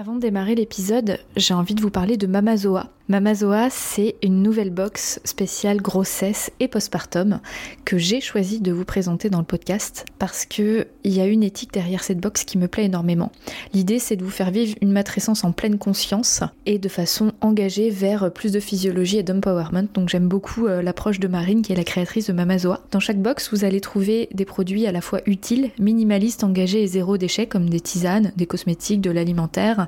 Avant de démarrer l'épisode, j'ai envie de vous parler de Mamazoa. Mamazoa, c'est une nouvelle box spéciale grossesse et postpartum que j'ai choisi de vous présenter dans le podcast parce que il y a une éthique derrière cette box qui me plaît énormément. L'idée, c'est de vous faire vivre une matrescence en pleine conscience et de façon engagée vers plus de physiologie et d'empowerment. Donc j'aime beaucoup euh, l'approche de Marine qui est la créatrice de Mamazoa. Dans chaque box, vous allez trouver des produits à la fois utiles, minimalistes, engagés et zéro déchet comme des tisanes, des cosmétiques, de l'alimentaire,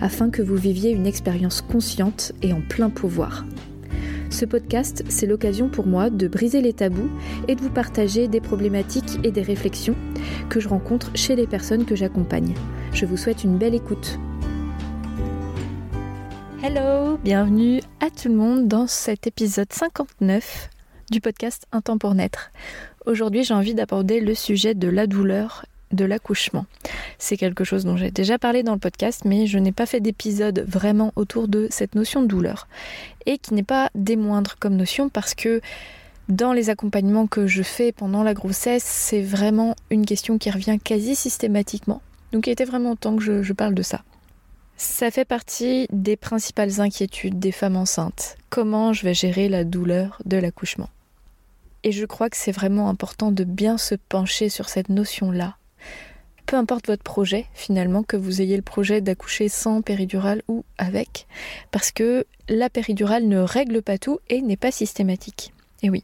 afin que vous viviez une expérience consciente et en plein pouvoir. Ce podcast, c'est l'occasion pour moi de briser les tabous et de vous partager des problématiques et des réflexions que je rencontre chez les personnes que j'accompagne. Je vous souhaite une belle écoute. Hello, bienvenue à tout le monde dans cet épisode 59 du podcast Un temps pour naître. Aujourd'hui, j'ai envie d'aborder le sujet de la douleur de l'accouchement. C'est quelque chose dont j'ai déjà parlé dans le podcast, mais je n'ai pas fait d'épisode vraiment autour de cette notion de douleur. Et qui n'est pas des moindres comme notion parce que dans les accompagnements que je fais pendant la grossesse, c'est vraiment une question qui revient quasi systématiquement. Donc il était vraiment temps que je, je parle de ça. Ça fait partie des principales inquiétudes des femmes enceintes. Comment je vais gérer la douleur de l'accouchement? Et je crois que c'est vraiment important de bien se pencher sur cette notion-là peu importe votre projet finalement, que vous ayez le projet d'accoucher sans péridurale ou avec, parce que la péridurale ne règle pas tout et n'est pas systématique. Et oui,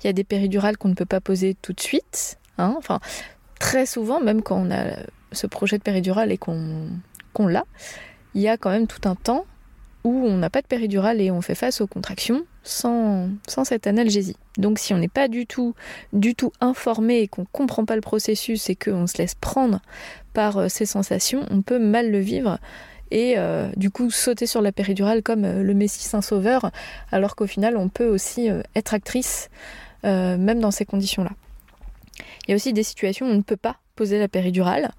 il y a des péridurales qu'on ne peut pas poser tout de suite, hein, enfin très souvent, même quand on a ce projet de péridurale et qu'on l'a, il y a quand même tout un temps où on n'a pas de péridurale et on fait face aux contractions sans, cette analgésie. Donc si on n'est pas du tout, du tout informé et qu'on ne comprend pas le processus et qu'on se laisse prendre par euh, ces sensations, on peut mal le vivre et euh, du coup sauter sur la péridurale comme euh, le Messie Saint-Sauveur, alors qu'au final on peut aussi être actrice même dans ces conditions-là. Il y a aussi des situations où on ne peut pas poser la péridurale,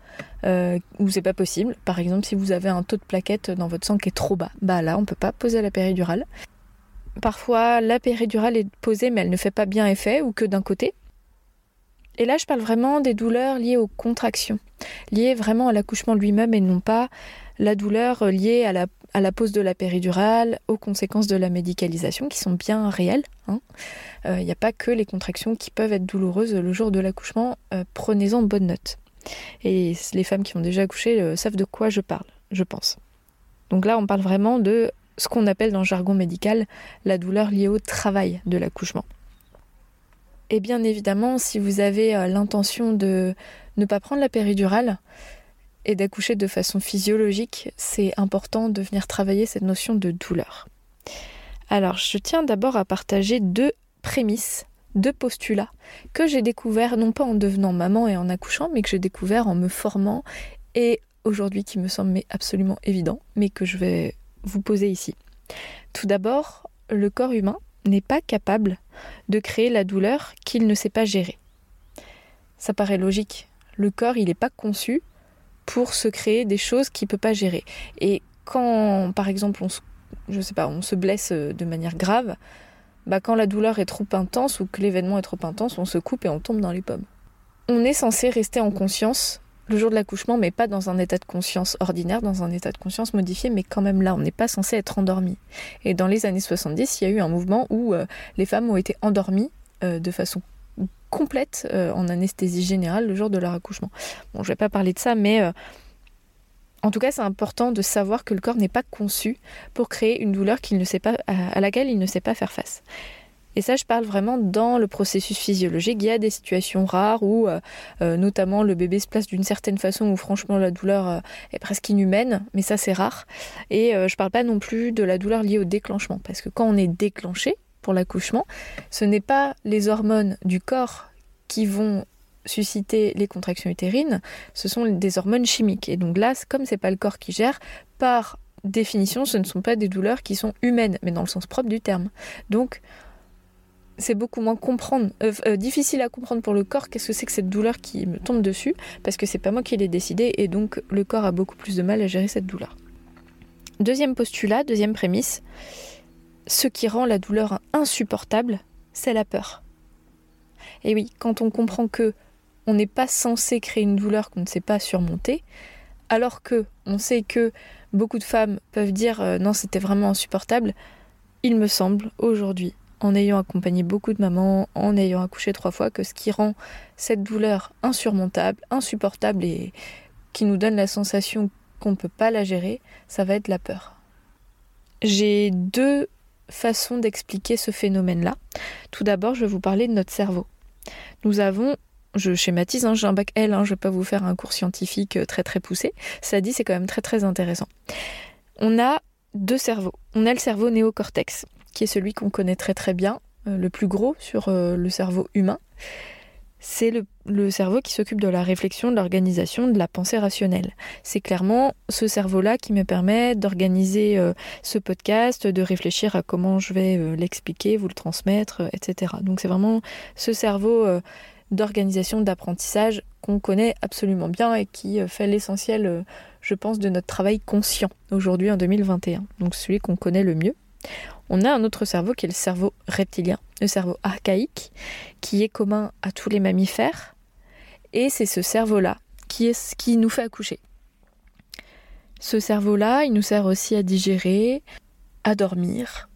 euh, où c'est pas possible. Par exemple, si vous avez un taux de plaquettes dans votre sang qui est trop bas, bah là on peut pas poser la péridurale. Parfois, la péridurale est posée, mais elle ne fait pas bien effet, ou que d'un côté. Et là, je parle vraiment des douleurs liées aux contractions, liées vraiment à l'accouchement lui-même et non pas la douleur liée à la, pose de la péridurale, aux conséquences de la médicalisation qui sont bien réelles. Il hein. n'y euh, a pas que les contractions qui peuvent être douloureuses le jour de l'accouchement. Euh, prenez-en bonne note. Et les femmes qui ont déjà accouché euh, savent de quoi je parle, je pense. Donc là, on parle vraiment de ce qu'on appelle dans le jargon médical la douleur liée au travail de l'accouchement. Et bien évidemment, si vous avez l'intention de ne pas prendre la péridurale, et d'accoucher de façon physiologique, c'est important de venir travailler cette notion de douleur. Alors, je tiens d'abord à partager deux prémices, deux postulats que j'ai découverts non pas en devenant maman et en accouchant, mais que j'ai découvert en me formant et aujourd'hui qui me semble absolument évident, mais que je vais vous poser ici. Tout d'abord, le corps humain n'est pas capable de créer la douleur qu'il ne sait pas gérer. Ça paraît logique. Le corps, il n'est pas conçu pour se créer des choses qu'il ne peut pas gérer. Et quand, par exemple, on se, blesse euh, de manière grave, bah quand la douleur est trop intense ou que l'événement est trop intense, on se coupe et on tombe dans les pommes. On est censé rester en conscience le jour de l'accouchement, mais pas dans un état de conscience ordinaire, dans un état de conscience modifié, mais quand même là, on n'est pas censé être endormi. Et dans les années 70, il y a eu un mouvement où euh, les femmes ont été endormies euh, de façon complète euh, en anesthésie générale le jour de leur accouchement. Bon, je vais pas parler de ça, mais En tout cas, c'est important de savoir que le corps n'est pas conçu pour créer une douleur ne à laquelle il ne sait pas faire face. Et ça, je parle vraiment dans le processus physiologique. Il y a des situations rares où, euh, euh, notamment, le bébé se place d'une certaine façon où, franchement, la douleur euh, est presque inhumaine, mais ça, c'est rare. Et je parle pas non plus de la douleur liée au déclenchement, parce que quand on est déclenché pour l'accouchement, ce n'est pas les hormones du corps qui vont susciter les contractions utérines, ce sont des hormones chimiques. Et donc là, comme c'est pas le corps qui gère, par définition, ce ne sont pas des douleurs qui sont humaines, mais dans le sens propre du terme. Donc, c'est beaucoup moins euh, euh, difficile à comprendre pour le corps qu'est-ce que c'est que cette douleur qui me tombe dessus, parce que c'est pas moi qui l'ai décidé, et donc le corps a beaucoup plus de mal à gérer cette douleur. Deuxième postulat, deuxième prémisse, ce qui rend la douleur insupportable, c'est la peur. Et oui, quand on comprend que on n'est pas censé créer une douleur qu'on ne sait pas surmonter, alors que on sait que beaucoup de femmes peuvent dire euh, non c'était vraiment insupportable, il me semble aujourd'hui en ayant accompagné beaucoup de mamans, en ayant accouché trois fois, que ce qui rend cette douleur insurmontable, insupportable et qui nous donne la sensation qu'on ne peut pas la gérer, ça va être la peur. J'ai deux façons d'expliquer ce phénomène-là. Tout d'abord, je vais vous parler de notre cerveau. Nous avons je schématise, hein, j'ai un bac L, hein, je ne vais pas vous faire un cours scientifique euh, très très poussé. Ça dit, c'est quand même très très intéressant. On a deux cerveaux. On a le cerveau néocortex, qui est celui qu'on connaît très très bien, euh, le plus gros sur euh, le cerveau humain. C'est le, cerveau qui s'occupe de la réflexion, de l'organisation, de la pensée rationnelle. C'est clairement ce cerveau-là qui me permet d'organiser euh, ce podcast, de réfléchir à comment je vais l'expliquer, vous le transmettre, etc. Donc c'est vraiment ce cerveau d'organisation, d'apprentissage qu'on connaît absolument bien et qui fait l'essentiel, je pense, de notre travail conscient aujourd'hui en 2021. Donc celui qu'on connaît le mieux. On a un autre cerveau qui est le cerveau reptilien, le cerveau archaïque, qui est commun à tous les mammifères. Et c'est ce cerveau-là qui nous fait accoucher. Ce cerveau-là, il nous sert aussi à digérer, à dormir,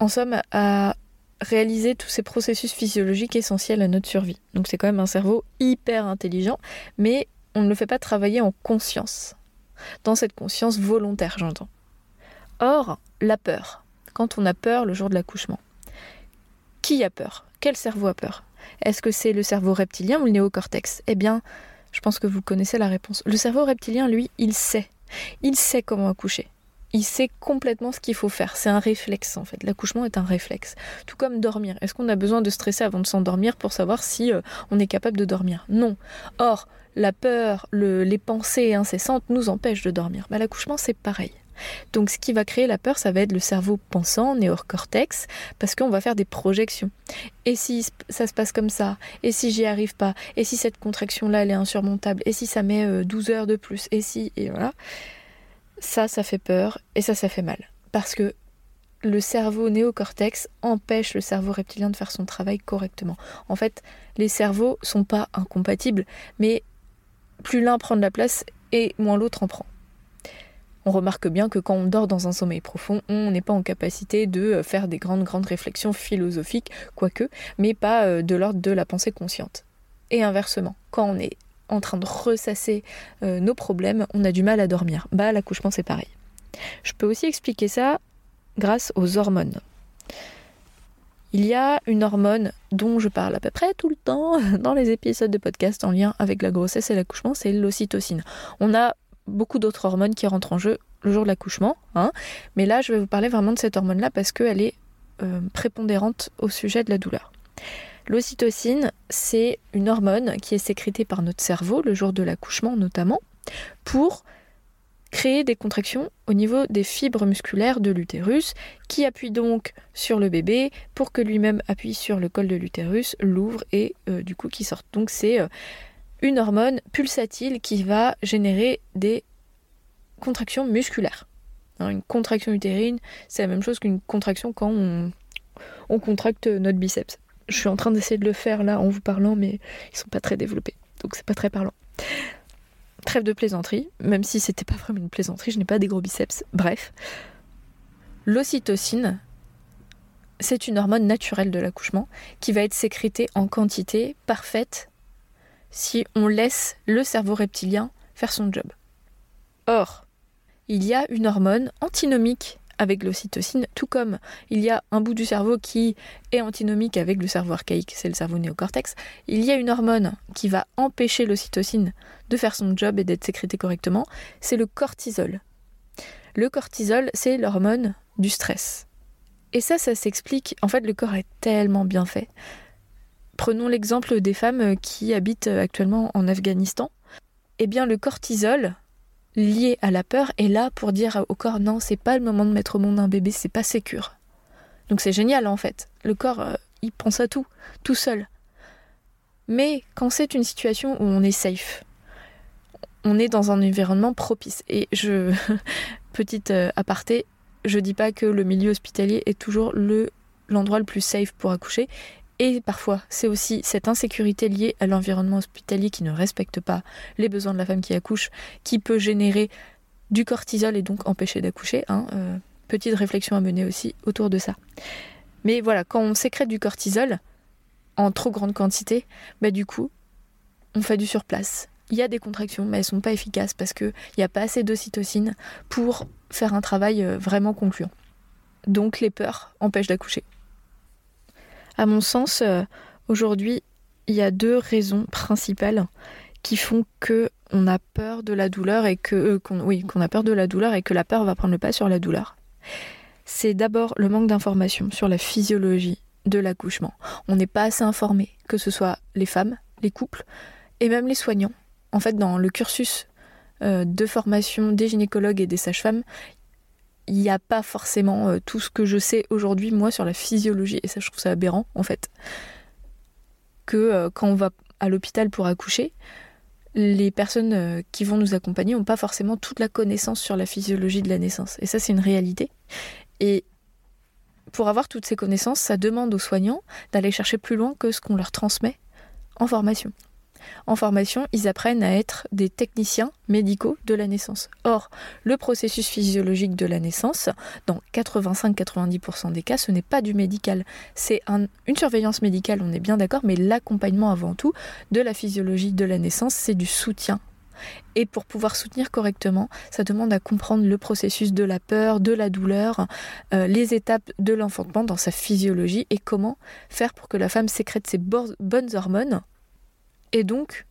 en somme à réaliser tous ces processus physiologiques essentiels à notre survie. Donc c'est quand même un cerveau hyper intelligent, mais on ne le fait pas travailler en conscience. Dans cette conscience volontaire, j'entends. Or, la peur, quand on a peur le jour de l'accouchement. Qui a peur? Quel cerveau a peur? Est-ce que c'est le cerveau reptilien ou le néocortex? Eh bien, je pense que vous connaissez la réponse. Le cerveau reptilien, lui, il sait. Il sait comment accoucher. Il sait complètement ce qu'il faut faire. C'est un réflexe en fait. L'accouchement est un réflexe. Tout comme dormir. Est-ce qu'on a besoin de stresser avant de s'endormir pour savoir si euh, on est capable de dormir? Non. Or, la peur, les pensées incessantes nous empêchent de dormir. Bah, l'accouchement, c'est pareil. Donc ce qui va créer la peur, ça va être le cerveau pensant, néocortex, parce qu'on va faire des projections. Et si ça se passe comme ça Et si j'y arrive pas Et si cette contraction-là, elle est insurmontable Et si ça met 12 euh, heures de plus Et si Et voilà. Ça, ça fait peur et ça, ça fait mal. Parce que le cerveau néocortex empêche le cerveau reptilien de faire son travail correctement. En fait, les cerveaux sont pas incompatibles, mais plus l'un prend de la place et moins l'autre en prend on remarque bien que quand on dort dans un sommeil profond, on n'est pas en capacité de euh, faire des grandes, grandes réflexions philosophiques, quoique, mais pas euh, de l'ordre de la pensée consciente. Et inversement, quand on est en train de ressasser euh, nos problèmes, on a du mal à dormir. Bah, l'accouchement, c'est pareil. Je peux aussi expliquer ça grâce aux hormones. Il y a une hormone dont je parle à peu près tout le temps dans les épisodes de podcast en lien avec la grossesse et l'accouchement, c'est l'ocytocine. On a beaucoup d'autres hormones qui rentrent en jeu le jour de l'accouchement. Hein. Mais là, je vais vous parler vraiment de cette hormone-là parce qu'elle est euh, prépondérante au sujet de la douleur. L'ocytocine, c'est une hormone qui est sécrétée par notre cerveau le jour de l'accouchement notamment pour créer des contractions au niveau des fibres musculaires de l'utérus qui appuient donc sur le bébé pour que lui-même appuie sur le col de l'utérus, l'ouvre et euh, du coup qui sorte. Donc c'est euh, une hormone pulsatile qui va générer des contractions musculaires. Hein, une contraction utérine, c'est la même chose qu'une contraction quand on, contracte notre biceps. Je suis en train d'essayer de le faire là en vous parlant, mais ils sont pas très développés, donc c'est pas très parlant. Trêve de plaisanterie, même si c'était pas vraiment une plaisanterie, je n'ai pas des gros biceps. Bref, l'ocytocine, c'est une hormone naturelle de l'accouchement qui va être sécrétée en quantité parfaite si on laisse le cerveau reptilien faire son job. Or, il y a une hormone antinomique avec l'ocytocine, tout comme il y a un bout du cerveau qui est antinomique avec le cerveau archaïque, c'est le cerveau néocortex, il y a une hormone qui va empêcher l'ocytocine de faire son job et d'être sécrétée correctement, c'est le cortisol. Le cortisol, c'est l'hormone du stress. Et ça, ça s'explique, en fait le corps est tellement bien fait. Prenons l'exemple des femmes qui habitent actuellement en Afghanistan. Eh bien le cortisol, lié à la peur est là pour dire au corps non, c'est pas le moment de mettre au monde un bébé, c'est pas sécure. Donc c'est génial en fait. Le corps, euh, il pense à tout, tout seul. Mais quand c'est une situation où on est safe, on est dans un environnement propice. Et je, petite euh, aparté, je dis pas que le milieu hospitalier est toujours le l'endroit le plus safe pour accoucher. Et parfois, c'est aussi cette insécurité liée à l'environnement hospitalier qui ne respecte pas les besoins de la femme qui accouche, qui peut générer du cortisol et donc empêcher d'accoucher. Hein, euh, petite réflexion à mener aussi autour de ça. Mais voilà, quand on sécrète du cortisol en trop grande quantité, bah du coup, on fait du surplace. Il y a des contractions, mais elles sont pas efficaces parce qu'il n'y a pas assez d'ocytocine pour faire un travail euh, vraiment concluant. Donc les peurs empêchent d'accoucher. À mon sens, euh, aujourd'hui, il y a deux raisons principales qui font que on a peur de la douleur et que euh, qu'on, oui, qu'on a peur de la douleur et que la peur va prendre le pas sur la douleur. C'est d'abord le manque d'informations sur la physiologie de l'accouchement. On n'est pas assez informé, que ce soit les femmes, les couples et même les soignants. En fait, dans le cursus euh, de formation des gynécologues et des sages-femmes, il n'y a pas forcément euh, tout ce que je sais aujourd'hui, moi, sur la physiologie. Et ça, je trouve ça aberrant, en fait. Que euh, quand on va à l'hôpital pour accoucher, les personnes euh, qui vont nous accompagner n'ont pas forcément toute la connaissance sur la physiologie de la naissance. Et ça, c'est une réalité. Et pour avoir toutes ces connaissances, ça demande aux soignants d'aller chercher plus loin que ce qu'on leur transmet en formation. En formation, ils apprennent à être des techniciens médicaux de la naissance. Or, le processus physiologique de la naissance, dans 85-90% des cas, ce n'est pas du médical. C'est une surveillance médicale, on est bien d'accord, mais l'accompagnement avant tout de la physiologie de la naissance, c'est du soutien et pour pouvoir soutenir correctement, ça demande à comprendre le processus de la peur, de la douleur, euh, les étapes de l'enfantement dans sa physiologie et comment faire pour que la femme sécrète ses bonnes hormones et donc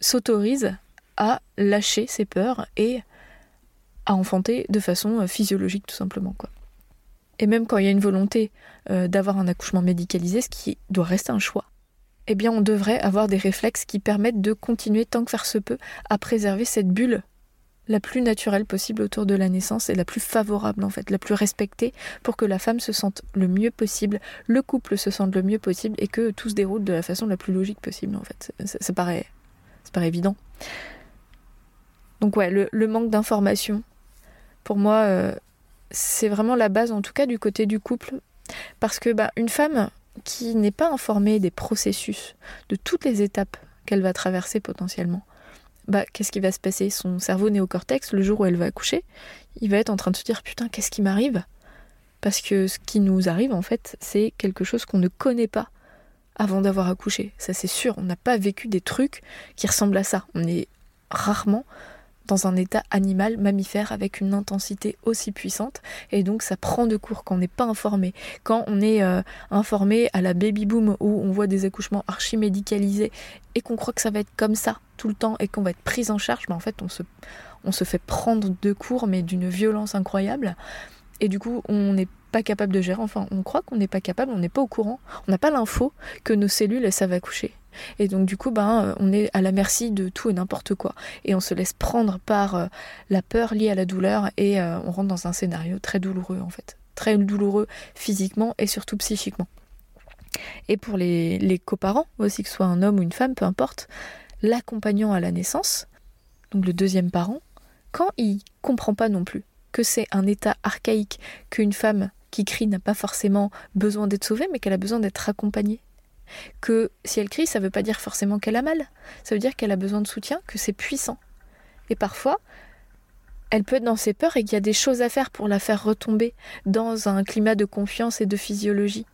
s'autorise à lâcher ses peurs et à enfanter de façon euh, physiologique tout simplement. Et même quand il y a une volonté euh, d'avoir un accouchement médicalisé, ce qui doit rester un choix, eh bien on devrait avoir des réflexes qui permettent de continuer tant que faire se peut à préserver cette bulle la plus naturelle possible autour de la naissance et la plus favorable en fait, la plus respectée pour que la femme se sente le mieux possible, le couple se sente le mieux possible et que tout se déroule de la façon la plus logique possible en fait. Ça, paraît, évident. Donc ouais, le, manque d'information, pour moi, euh, c'est vraiment la base en tout cas du côté du couple. Parce que bah, une femme qui n'est pas informée des processus, de toutes les étapes qu'elle va traverser potentiellement, bah, qu'est-ce qui va se passer? Son cerveau néocortex, le jour où elle va accoucher, il va être en train de se dire putain, qu'est-ce qui m'arrive? Parce que ce qui nous arrive, en fait, c'est quelque chose qu'on ne connaît pas avant d'avoir accouché. Ça, c'est sûr, on n'a pas vécu des trucs qui ressemblent à ça. On est rarement dans un état animal, mammifère, avec une intensité aussi puissante. Et donc ça prend de court quand on n'est pas informé. Quand on est euh, informé à la baby boom où on voit des accouchements archi médicalisés et qu'on croit que ça va être comme ça tout le temps et qu'on va être pris en charge, mais en fait on se, on se fait prendre de court mais d'une violence incroyable. Et du coup on n'est pas capable de gérer, enfin on croit qu'on n'est pas capable, on n'est pas au courant, on n'a pas l'info que nos cellules savent accoucher. Et donc du coup, ben, euh, on est à la merci de tout et n'importe quoi. Et on se laisse prendre par euh, la peur liée à la douleur et euh, on rentre dans un scénario très douloureux en fait. Très douloureux physiquement et surtout psychiquement. Et pour les, les coparents aussi, que ce soit un homme ou une femme, peu importe, l'accompagnant à la naissance, donc le deuxième parent, quand il comprend pas non plus que c'est un état archaïque, qu'une femme qui crie n'a pas forcément besoin d'être sauvée, mais qu'elle a besoin d'être accompagnée que si elle crie, ça ne veut pas dire forcément qu'elle a mal, ça veut dire qu'elle a besoin de soutien, que c'est puissant. Et parfois, elle peut être dans ses peurs et qu'il y a des choses à faire pour la faire retomber dans un climat de confiance et de physiologie.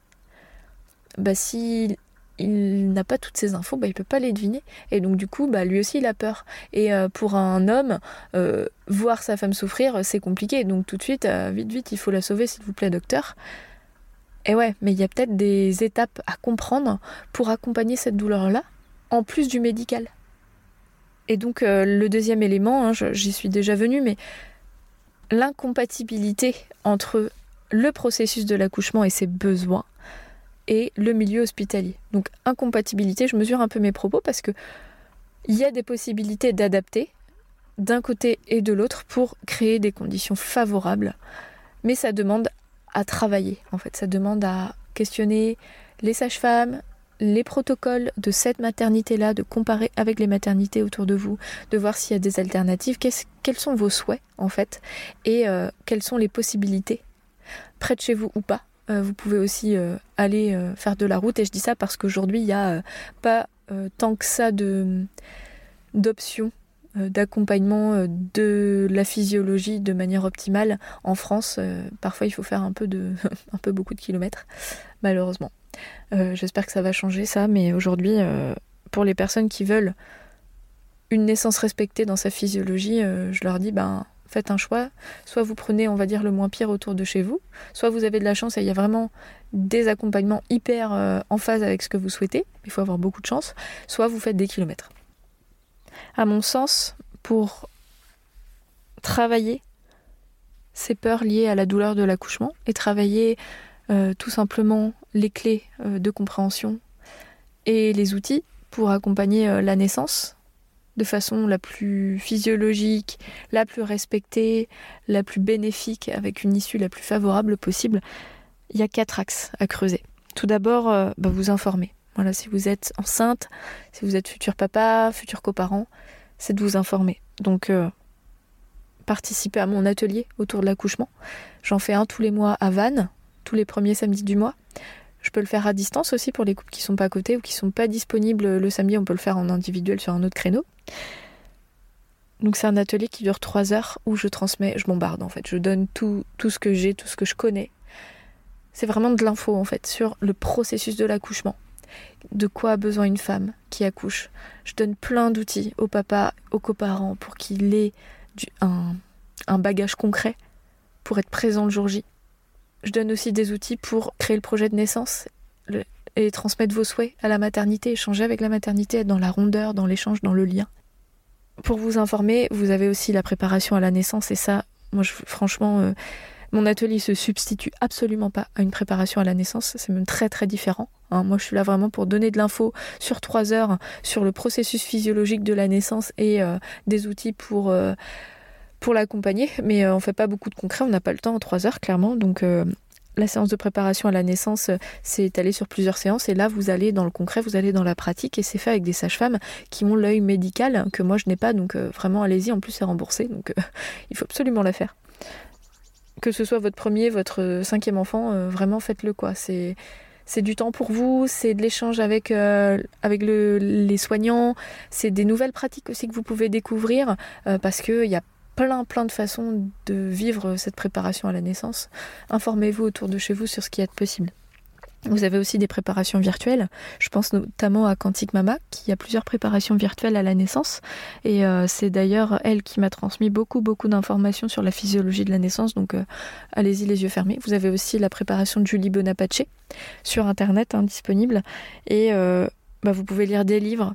Bah si il n'a pas toutes ces infos, bah, il peut pas les deviner. Et donc du coup, bah, lui aussi, il a peur. Et euh, pour un homme, euh, voir sa femme souffrir, c'est compliqué. Donc tout de suite, euh, vite, vite, il faut la sauver, s'il vous plaît, docteur. Et ouais, mais il y a peut-être des étapes à comprendre pour accompagner cette douleur-là, en plus du médical. Et donc le deuxième élément, hein, j'y suis déjà venue, mais l'incompatibilité entre le processus de l'accouchement et ses besoins et le milieu hospitalier. Donc incompatibilité, je mesure un peu mes propos parce que il y a des possibilités d'adapter d'un côté et de l'autre pour créer des conditions favorables, mais ça demande à travailler en fait, ça demande à questionner les sages-femmes, les protocoles de cette maternité-là, de comparer avec les maternités autour de vous, de voir s'il y a des alternatives, quels sont vos souhaits en fait, et euh, quelles sont les possibilités, près de chez vous ou pas, vous pouvez aussi euh, aller euh, faire de la route. Et je dis ça parce qu'aujourd'hui, il n'y a pas tant que ça d'options d'accompagnement de la physiologie de manière optimale en France. parfois, il faut faire un peu, de, un peu beaucoup de kilomètres, malheureusement. j'espère que ça va changer ça, mais aujourd'hui, pour les personnes qui veulent une naissance respectée dans sa physiologie, je leur dis, ben, faites un choix. Soit vous prenez, on va dire, le moins pire autour de chez vous, soit vous avez de la chance et il y a vraiment des accompagnements hyper euh, en phase avec ce que vous souhaitez. Il faut avoir beaucoup de chance. Soit vous faites des kilomètres. À mon sens, pour travailler ces peurs liées à la douleur de l'accouchement et travailler euh, tout simplement les clés euh, de compréhension et les outils pour accompagner la naissance, de façon la plus physiologique, la plus respectée, la plus bénéfique, avec une issue la plus favorable possible, il y a quatre axes à creuser. Tout d'abord, euh, bah, vous informer. Voilà, si vous êtes enceinte, si vous êtes futur papa, futur coparent, c'est de vous informer. Donc, euh, participer à mon atelier autour de l'accouchement. J'en fais un tous les mois à Vannes, tous les premiers samedis du mois. Je peux le faire à distance aussi pour les couples qui sont pas à côté ou qui sont pas disponibles le samedi. On peut le faire en individuel sur un autre créneau. Donc c'est un atelier qui dure trois heures où je transmets, je bombarde en fait. Je donne tout, tout ce que j'ai, tout ce que je connais. C'est vraiment de l'info en fait sur le processus de l'accouchement. De quoi a besoin une femme qui accouche. Je donne plein d'outils au papa, aux coparents pour qu'il ait un, un bagage concret pour être présent le jour J. Je donne aussi des outils pour créer le projet de naissance et transmettre vos souhaits à la maternité, échanger avec la maternité, être dans la rondeur, dans l'échange, dans le lien. Pour vous informer, vous avez aussi la préparation à la naissance et ça, moi franchement, euh, mon atelier se substitue absolument pas à une préparation à la naissance, c'est même très très différent. Hein. Moi je suis là vraiment pour donner de l'info sur trois heures sur le processus physiologique de la naissance et euh, des outils pour... Euh, pour l'accompagner, mais euh, on fait pas beaucoup de concret, on n'a pas le temps en trois heures clairement, donc euh, la séance de préparation à la naissance, euh, c'est étalé sur plusieurs séances. Et là vous allez dans le concret, vous allez dans la pratique. Et c'est fait avec des sages-femmes qui ont l'œil médical que moi je n'ai pas, donc vraiment allez-y, en plus c'est remboursé, donc il faut absolument la faire. Que ce soit votre premier, votre cinquième enfant, vraiment faites-le quoi. C'est c'est du temps pour vous, c'est de l'échange avec, avec les soignants, c'est des nouvelles pratiques aussi que vous pouvez découvrir parce qu'il y a plein plein de façons de vivre cette préparation à la naissance. Informez-vous autour de chez vous sur ce qui est possible. Vous avez aussi des préparations virtuelles. Je pense notamment à Quantique Mama, qui a plusieurs préparations virtuelles à la naissance. Et euh, c'est d'ailleurs elle qui m'a transmis beaucoup, beaucoup d'informations sur la physiologie de la naissance. Donc euh, allez-y les yeux fermés. Vous avez aussi la préparation de Julie Bonapace sur Internet, hein, disponible. Et euh, bah, vous pouvez lire des livres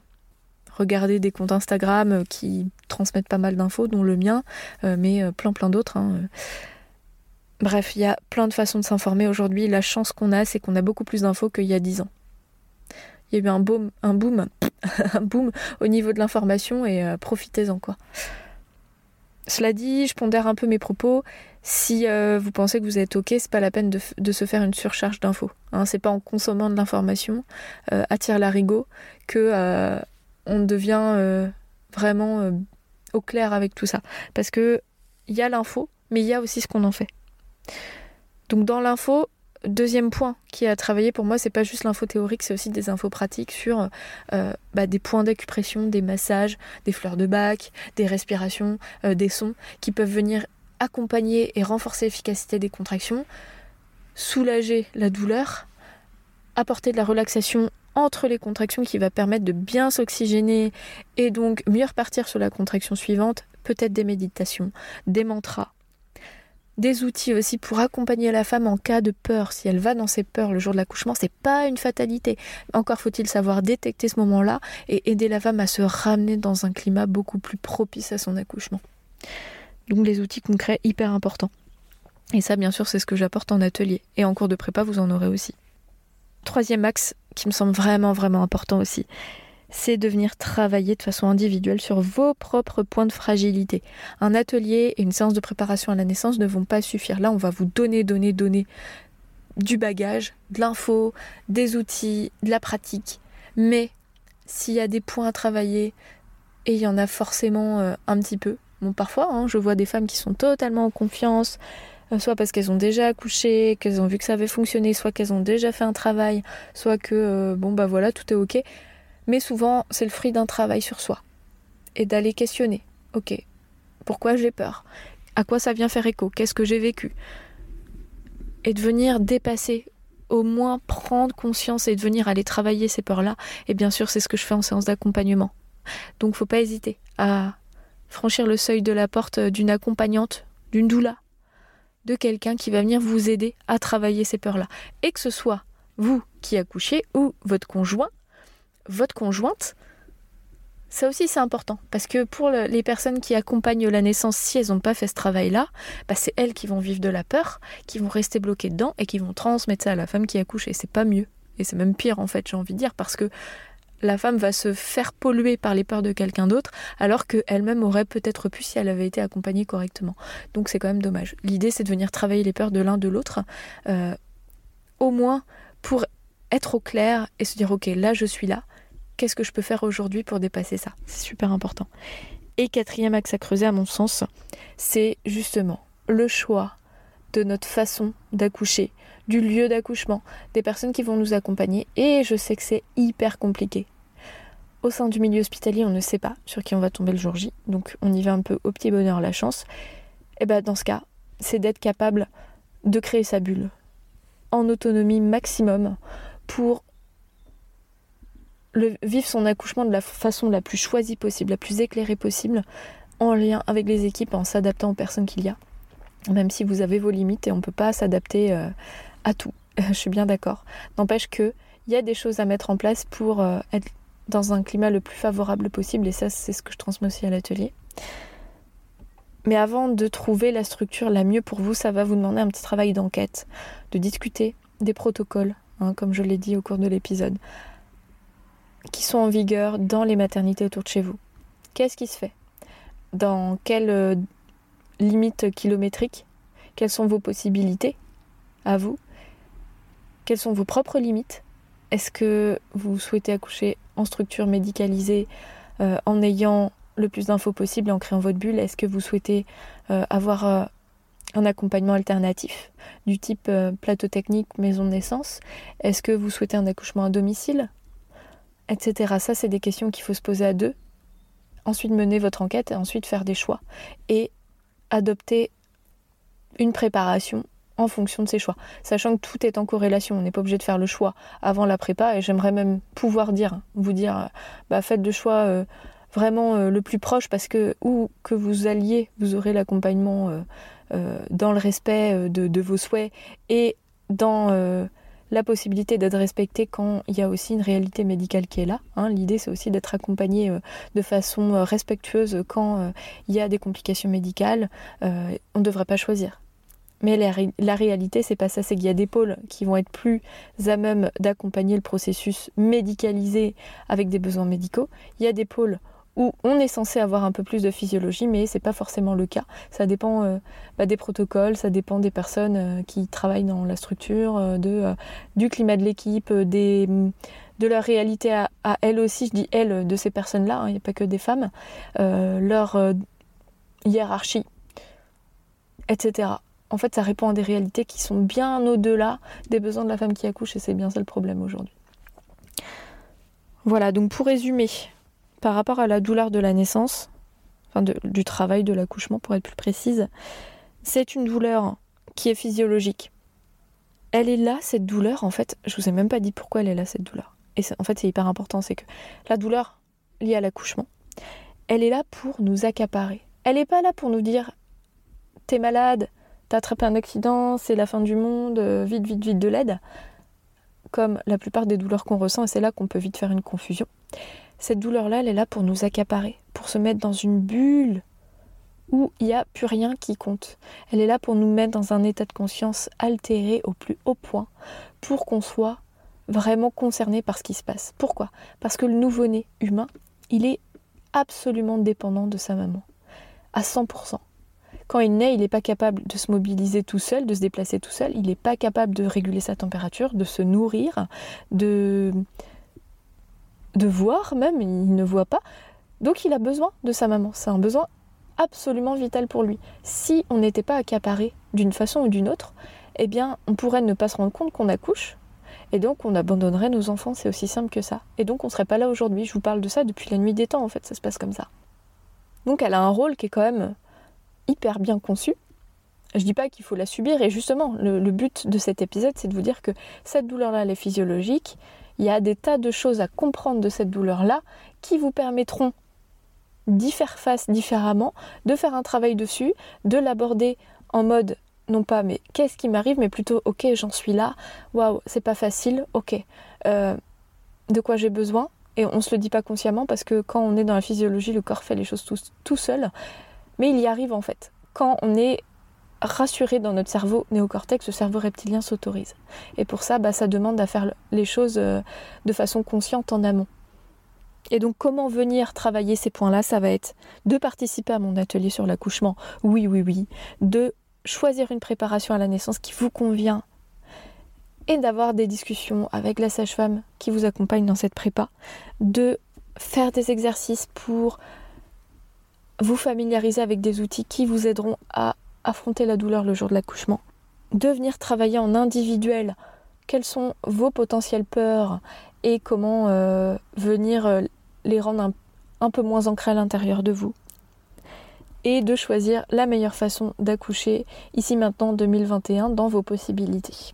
regarder des comptes Instagram qui transmettent pas mal d'infos, dont le mien, euh, mais euh, plein plein d'autres. Hein, Bref, il y a plein de façons de s'informer aujourd'hui. La chance qu'on a, c'est qu'on a beaucoup plus d'infos qu'il y a dix ans. Il y a eu un boom, un boom, un boom au niveau de l'information et profitez-en quoi. Cela dit, je pondère un peu mes propos. Si vous pensez que vous êtes ok, c'est pas la peine de, se faire une surcharge d'infos. Hein, c'est pas en consommant de l'information à tire larigot que on devient euh, vraiment euh, au clair avec tout ça. Parce que il y a l'info, mais il y a aussi ce qu'on en fait. Donc dans l'info, deuxième point qui a travaillé pour moi, c'est pas juste l'info théorique, c'est aussi des infos pratiques sur euh, bah, des points d'acupression, des massages, des fleurs de bac, des respirations, des sons qui peuvent venir accompagner et renforcer l'efficacité des contractions, soulager la douleur, apporter de la relaxation entre les contractions qui va permettre de bien s'oxygéner et donc mieux repartir sur la contraction suivante, peut-être des méditations, des mantras, des outils aussi pour accompagner la femme en cas de peur. Si elle va dans ses peurs le jour de l'accouchement, c'est pas une fatalité. Encore faut-il savoir détecter ce moment-là et aider la femme à se ramener dans un climat beaucoup plus propice à son accouchement. Donc les outils concrets hyper importants. Et ça, bien sûr, c'est ce que j'apporte en atelier. Et en cours de prépa, vous en aurez aussi. Troisième axe qui me semble vraiment, vraiment important aussi, c'est de venir travailler de façon individuelle sur vos propres points de fragilité. Un atelier et une séance de préparation à la naissance ne vont pas suffire. Là, on va vous donner, donner, donner du bagage, de l'info, des outils, de la pratique. Mais s'il y a des points à travailler, et il y en a forcément euh, un petit peu, bon parfois, hein, je vois des femmes qui sont totalement en confiance, soit parce qu'elles ont déjà accouché, qu'elles ont vu que ça avait fonctionné, soit qu'elles ont déjà fait un travail, soit que, euh, bon bah voilà, tout est ok. Mais souvent, c'est le fruit d'un travail sur soi. Et d'aller questionner. Ok, pourquoi j'ai peur? À quoi ça vient faire écho? Qu'est-ce que j'ai vécu? Et de venir dépasser, au moins prendre conscience et de venir aller travailler ces peurs-là. Et bien sûr, c'est ce que je fais en séance d'accompagnement. Donc, faut pas hésiter à franchir le seuil de la porte d'une accompagnante, d'une doula, de quelqu'un qui va venir vous aider à travailler ces peurs-là. Et que ce soit vous qui accouchez ou votre conjoint, votre conjointe, ça aussi c'est important parce que pour les personnes qui accompagnent la naissance, si elles n'ont pas fait ce travail-là, bah, c'est elles qui vont vivre de la peur, qui vont rester bloquées dedans et qui vont transmettre ça à la femme qui accouche. Et c'est pas mieux. Et c'est même pire en fait, j'ai envie de dire, parce que la femme va se faire polluer par les peurs de quelqu'un d'autre, alors qu'elle-même aurait peut-être pu si elle avait été accompagnée correctement. Donc c'est quand même dommage. L'idée c'est de venir travailler les peurs de l'un de l'autre, euh, au moins pour être au clair et se dire ok là je suis là, qu'est-ce que je peux faire aujourd'hui pour dépasser ça? C'est super important. Et quatrième axe à creuser à mon sens, c'est justement le choix de notre façon d'accoucher, du lieu d'accouchement, des personnes qui vont nous accompagner. Et je sais que c'est hyper compliqué. Au sein du milieu hospitalier, on ne sait pas sur qui on va tomber le jour J, donc on y va un peu au petit bonheur, la chance. Et bien dans ce cas, c'est d'être capable de créer sa bulle en autonomie maximum pour vivre son accouchement de la façon la plus choisie possible, la plus éclairée possible, en lien avec les équipes, en s'adaptant aux personnes qu'il y a. Même si vous avez vos limites et on ne peut pas s'adapter euh, à tout. Je suis bien d'accord. N'empêche qu'il y a des choses à mettre en place pour euh, être dans un climat le plus favorable possible et ça c'est ce que je transmets aussi à l'atelier. Mais avant de trouver la structure la mieux pour vous, ça va vous demander un petit travail d'enquête, de discuter des protocoles, hein, comme je l'ai dit au cours de l'épisode, qui sont en vigueur dans les maternités autour de chez vous. Qu'est-ce qui se fait? Dans quelles euh, limites kilométriques Quelles sont vos possibilités à vous? Quelles sont vos propres limites? Est-ce que vous souhaitez accoucher en structure médicalisée euh, en ayant le plus d'infos possible et en créant votre bulle? Est-ce que vous souhaitez euh, avoir un accompagnement alternatif du type plateau technique, maison de naissance? Est-ce que vous souhaitez un accouchement à domicile? Etc. Ça, c'est des questions qu'il faut se poser à deux. Ensuite, mener votre enquête et ensuite faire des choix. Et adopter une préparation en fonction de ces choix. Sachant que tout est en corrélation, on n'est pas obligé de faire le choix avant la prépa. Et j'aimerais même pouvoir dire, vous dire, bah, faites le choix euh, vraiment euh, le plus proche parce que où que vous alliez, vous aurez l'accompagnement euh, dans le respect de, vos souhaits et dans la possibilité d'être respecté quand il y a aussi une réalité médicale qui est là. Hein. L'idée, c'est aussi d'être accompagné euh, de façon euh, respectueuse quand euh, il y a des complications médicales. on ne devrait pas choisir. Mais la, la réalité, c'est pas ça, c'est qu'il y a des pôles qui vont être plus à même d'accompagner le processus médicalisé avec des besoins médicaux. Il y a des pôles où on est censé avoir un peu plus de physiologie, mais c'est pas forcément le cas. Ça dépend euh, bah, des protocoles, ça dépend des personnes euh, qui travaillent dans la structure, euh, du climat de l'équipe, de leur réalité à, elles aussi, je dis elles, de ces personnes-là, hein, il n'y a pas que des femmes, leur hiérarchie, etc. En fait, ça répond à des réalités qui sont bien au-delà des besoins de la femme qui accouche, et c'est bien ça le problème aujourd'hui. Voilà, donc pour résumer, par rapport à la douleur de la naissance, enfin du travail de l'accouchement pour être plus précise, c'est une douleur qui est physiologique. Elle est là, cette douleur, en fait, je vous ai même pas dit pourquoi elle est là, cette douleur. et en fait c'est hyper important, c'est que la douleur liée à l'accouchement, elle est là pour nous accaparer. Elle n'est pas là pour nous dire t'es malade, t'as un accident, c'est la fin du monde, euh, vite, vite, vite de l'aide. Comme la plupart des douleurs qu'on ressent, et c'est là qu'on peut vite faire une confusion. Cette douleur-là, elle est là pour nous accaparer, pour se mettre dans une bulle où il n'y a plus rien qui compte. Elle est là pour nous mettre dans un état de conscience altéré au plus haut point, pour qu'on soit vraiment concerné par ce qui se passe. Pourquoi? Parce que le nouveau-né humain, il est absolument dépendant de sa maman, à 100%. Quand il naît, il n'est pas capable de se mobiliser tout seul, de se déplacer tout seul, il n'est pas capable de réguler sa température, de se nourrir, de, voir même, il ne voit pas. Donc il a besoin de sa maman, c'est un besoin absolument vital pour lui. Si on n'était pas accaparé d'une façon ou d'une autre, eh bien on pourrait ne pas se rendre compte qu'on accouche, et donc on abandonnerait nos enfants, c'est aussi simple que ça. Et donc on serait pas là aujourd'hui. Je vous parle de ça depuis la nuit des temps, en fait, ça se passe comme ça. Donc elle a un rôle qui est quand même hyper bien conçu. Je dis pas qu'il faut la subir, et justement, le, but de cet épisode, c'est de vous dire que cette douleur-là, elle est physiologique. Il y a des tas de choses à comprendre de cette douleur-là qui vous permettront d'y faire face différemment, de faire un travail dessus, de l'aborder en mode non pas mais qu'est-ce qui m'arrive, mais plutôt ok j'en suis là, waouh c'est pas facile, ok euh, de quoi j'ai besoin? Et on se le dit pas consciemment parce que quand on est dans la physiologie le corps fait les choses tout, seul, mais il y arrive en fait quand on est rassuré dans notre cerveau néocortex, le cerveau reptilien s'autorise. Et pour ça, bah, ça demande à faire les choses euh, de façon consciente en amont. Et donc comment venir travailler ces points-là? Ça va être de participer à mon atelier sur l'accouchement, oui, oui, oui, de choisir une préparation à la naissance qui vous convient et d'avoir des discussions avec la sage-femme qui vous accompagne dans cette prépa, de faire des exercices pour vous familiariser avec des outils qui vous aideront à affronter la douleur le jour de l'accouchement, de venir travailler en individuel quelles sont vos potentielles peurs et comment euh, venir euh, les rendre un, peu moins ancrées à l'intérieur de vous et de choisir la meilleure façon d'accoucher ici maintenant 2021 dans vos possibilités.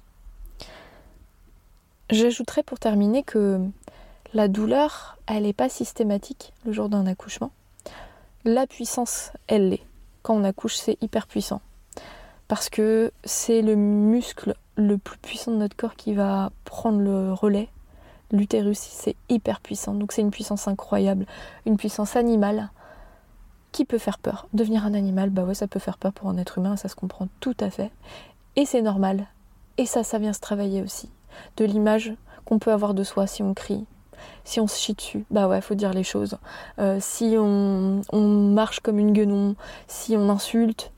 J'ajouterai pour terminer que la douleur, elle n'est pas systématique le jour d'un accouchement. La puissance, elle l'est. Quand on accouche, c'est hyper puissant. Parce que c'est le muscle le plus puissant de notre corps qui va prendre le relais. L'utérus, c'est hyper puissant. Donc c'est une puissance incroyable, une puissance animale qui peut faire peur. Devenir un animal, bah ouais, ça peut faire peur pour un être humain, ça se comprend tout à fait. Et c'est normal. Et ça, ça vient se travailler aussi. De l'image qu'on peut avoir de soi si on crie, si on se chie dessus, bah ouais, faut dire les choses. Euh, si on, marche comme une guenon, si on insulte,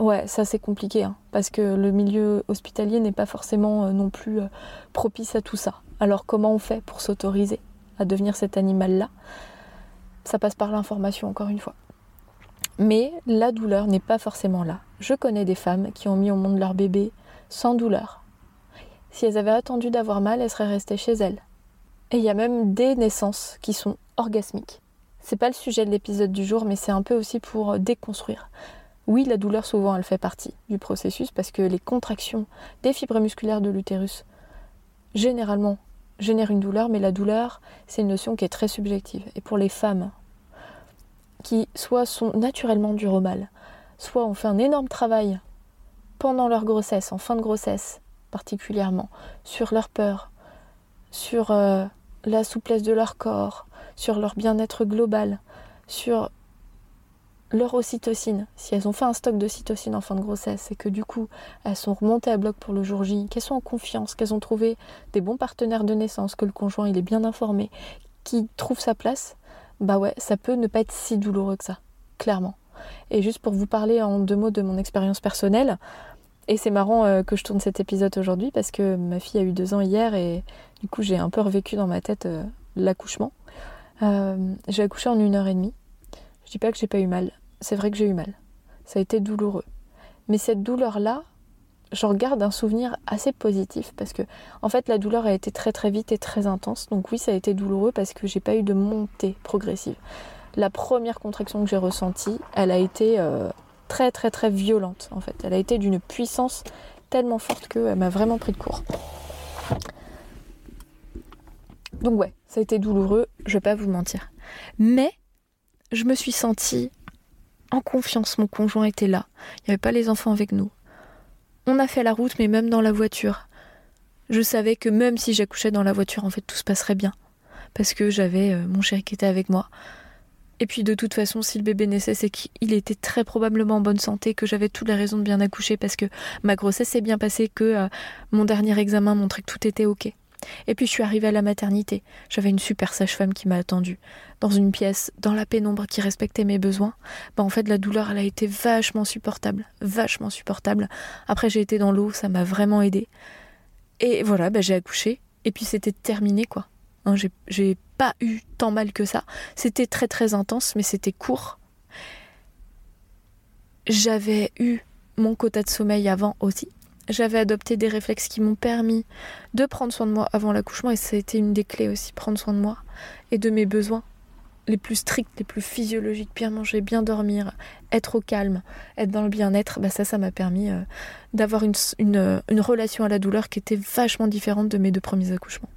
ouais, ça c'est compliqué, hein, parce que le milieu hospitalier n'est pas forcément euh, non plus euh, propice à tout ça. Alors comment on fait pour s'autoriser à devenir cet animal-là? Ça passe par l'information, encore une fois. Mais la douleur n'est pas forcément là. Je connais des femmes qui ont mis au monde leur bébé sans douleur. Si elles avaient attendu d'avoir mal, elles seraient restées chez elles. Et il y a même des naissances qui sont orgasmiques. C'est pas le sujet de l'épisode du jour, mais c'est un peu aussi pour déconstruire. Oui, la douleur, souvent, elle fait partie du processus parce que les contractions des fibres musculaires de l'utérus, généralement, génèrent une douleur, mais la douleur, c'est une notion qui est très subjective. Et pour les femmes, qui soit sont naturellement du mal, soit ont fait un énorme travail pendant leur grossesse, en fin de grossesse particulièrement, sur leur peur, sur euh, la souplesse de leur corps, sur leur bien-être global, sur leur ocytocine, si elles ont fait un stock d'ocytocine en fin de grossesse et que du coup elles sont remontées à bloc pour le jour J, qu'elles sont en confiance, qu'elles ont trouvé des bons partenaires de naissance, que le conjoint il est bien informé, qui trouve sa place, bah ouais, ça peut ne pas être si douloureux que ça, clairement. Et juste pour vous parler en deux mots de mon expérience personnelle, et c'est marrant euh, que je tourne cet épisode aujourd'hui parce que ma fille a eu deux ans hier et du coup j'ai un peu revécu dans ma tête euh, l'accouchement. Euh, j'ai accouché en une heure et demie. Je dis pas que j'ai pas eu mal, c'est vrai que j'ai eu mal. Ça a été douloureux. Mais cette douleur-là, j'en garde un souvenir assez positif parce que en fait la douleur a été très très vite et très intense. Donc oui, ça a été douloureux parce que j'ai pas eu de montée progressive. La première contraction que j'ai ressentie, elle a été très très très violente en fait. Elle a été d'une puissance tellement forte qu'elle m'a vraiment pris de court. Donc ouais, ça a été douloureux, je vais pas vous mentir. Mais je me suis sentie en confiance, mon conjoint était là. Il n'y avait pas les enfants avec nous. On a fait la route, mais même dans la voiture, je savais que même si j'accouchais dans la voiture, en fait, tout se passerait bien. Parce que j'avais euh, mon chéri qui était avec moi. Et puis de toute façon, si le bébé naissait, c'est qu'il était très probablement en bonne santé, que j'avais toutes les raisons de bien accoucher parce que ma grossesse s'est bien passée, que euh, mon dernier examen montrait que tout était ok. Et puis je suis arrivée à la maternité. J'avais une super sage-femme qui m'a attendue dans une pièce, dans la pénombre, qui respectait mes besoins. Bah en fait, la douleur, elle a été vachement supportable, vachement supportable. Après, j'ai été dans l'eau, ça m'a vraiment aidé. Et voilà, bah, j'ai accouché. Et puis c'était terminé, quoi. Hein, j'ai pas eu tant mal que ça. C'était très très intense, mais c'était court. J'avais eu mon quota de sommeil avant aussi. J'avais adopté des réflexes qui m'ont permis de prendre soin de moi avant l'accouchement et ça a été une des clés aussi, prendre soin de moi et de mes besoins les plus stricts, les plus physiologiques, bien manger, bien dormir, être au calme, être dans le bien-être, bah ça, ça m'a permis euh, d'avoir une, une relation à la douleur qui était vachement différente de mes deux premiers accouchements.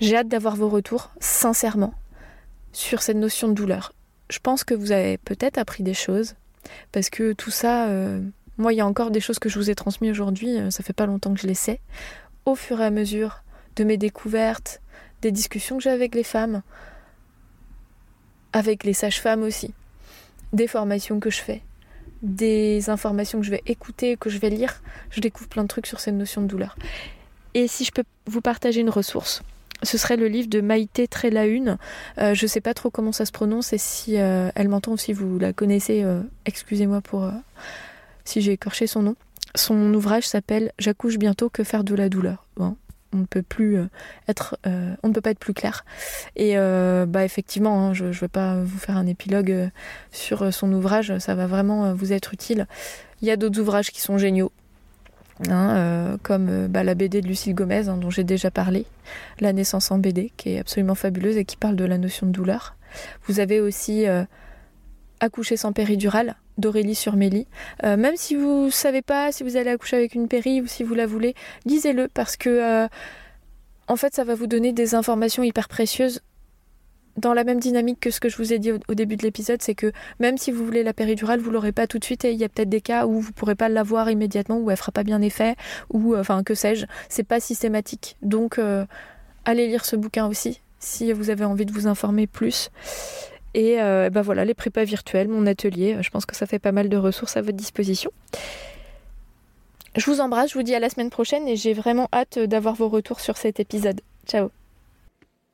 J'ai hâte d'avoir vos retours, sincèrement, sur cette notion de douleur. Je pense que vous avez peut-être appris des choses, parce que tout ça, euh, moi, il y a encore des choses que je vous ai transmises aujourd'hui, euh, ça fait pas longtemps que je les sais. Au fur et à mesure de mes découvertes, des discussions que j'ai avec les femmes, avec les sages-femmes aussi, des formations que je fais, des informations que je vais écouter, que je vais lire, je découvre plein de trucs sur cette notion de douleur. Et si je peux vous partager une ressource, ce serait le livre de Maïté Trelaune. Euh, je ne sais pas trop comment ça se prononce et si euh, elle m'entend ou si vous la connaissez, euh, excusez-moi pour si j'ai écorché son nom. Son ouvrage s'appelle J'accouche bientôt, que faire de la douleur? On ne peut plus être, on ne peut pas être plus clair. Et bah effectivement, hein, je ne vais pas vous faire un épilogue sur son ouvrage, ça va vraiment vous être utile. Il y a d'autres ouvrages qui sont géniaux. Hein, euh, comme euh, bah, la BD de Lucille Gomez hein, dont j'ai déjà parlé, La naissance en BD, qui est absolument fabuleuse et qui parle de la notion de douleur. Vous avez aussi euh, Accoucher sans péridurale d'Aurélie Surmélie. même si vous ne savez pas si vous allez accoucher avec une péri ou si vous la voulez, lisez-le parce que en fait ça va vous donner des informations hyper précieuses dans la même dynamique que ce que je vous ai dit au, début de l'épisode, c'est que même si vous voulez la péridurale, vous l'aurez pas tout de suite et il y a peut-être des cas où vous pourrez pas l'avoir immédiatement, où elle fera pas bien effet, ou euh, enfin que sais-je, c'est pas systématique. Donc euh, allez lire ce bouquin aussi si vous avez envie de vous informer plus. Et euh, ben voilà, les prépas virtuels, mon atelier, je pense que ça fait pas mal de ressources à votre disposition. Je vous embrasse, je vous dis à la semaine prochaine et j'ai vraiment hâte d'avoir vos retours sur cet épisode. Ciao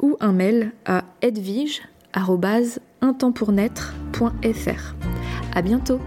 ou un mail à edvige.intempournaître.fr. À bientôt!